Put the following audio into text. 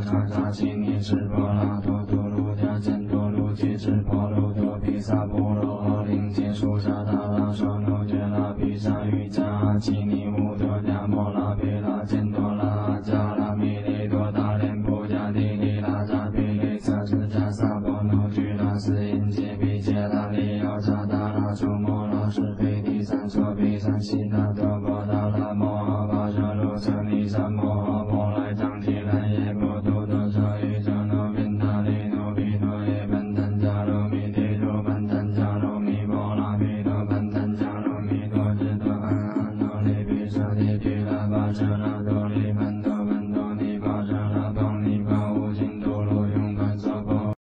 萨萨悉尼支婆拉多多卢迦坚陀卢吉支婆卢多毗萨婆罗诃林揭苏萨达拉舍努觉拉毗萨瑜迦阿尼乌德迦摩拉毗拉坚多拉迦拉弥利多达连布迦帝利拉扎毗利萨支迦萨婆努俱拉斯因揭比揭达利阿扎达拉苏摩拉什毗提萨措毗萨悉那多婆达拉摩诃巴舍卢舍利萨摩。 เนปิลาปาจานา